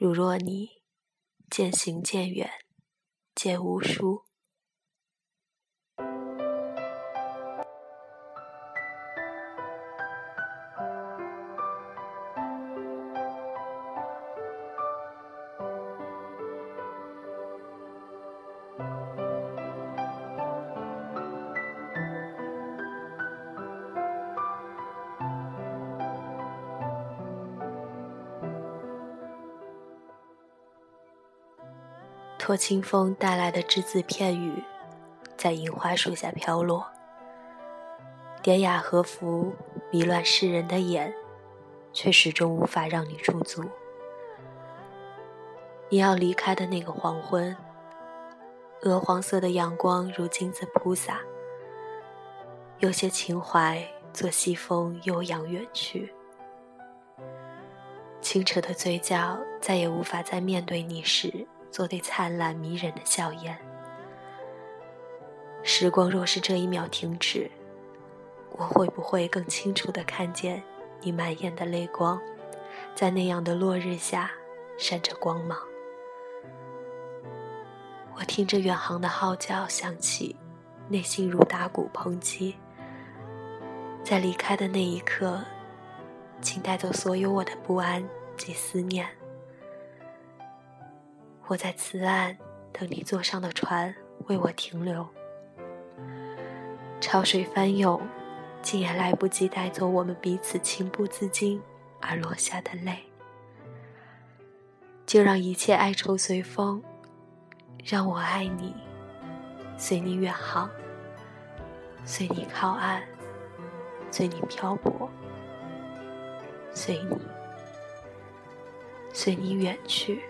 如若你渐行渐远，渐无书。托清风带来的只字片语，在樱花树下飘落，典雅和服，迷乱世人的眼，却始终无法让你驻足。你要离开的那个黄昏，鹅黄色的阳光如金子铺洒，有些情怀作西风悠扬远去，清澈的嘴角再也无法在面对你时。做对灿烂迷人的笑颜。时光若是这一秒停止，我会不会更清楚地看见你满眼的泪光，在那样的落日下闪着光芒？我听着远航的号角响起，内心如打鼓抨击。在离开的那一刻，请带走所有我的不安及思念。我在此岸等你坐上的船为我停留，潮水翻涌，竟也来不及带走我们彼此情不自禁而落下的泪。就让一切哀愁随风，让我爱你，随你远航，随你靠岸，随你漂泊，随你，随你远去。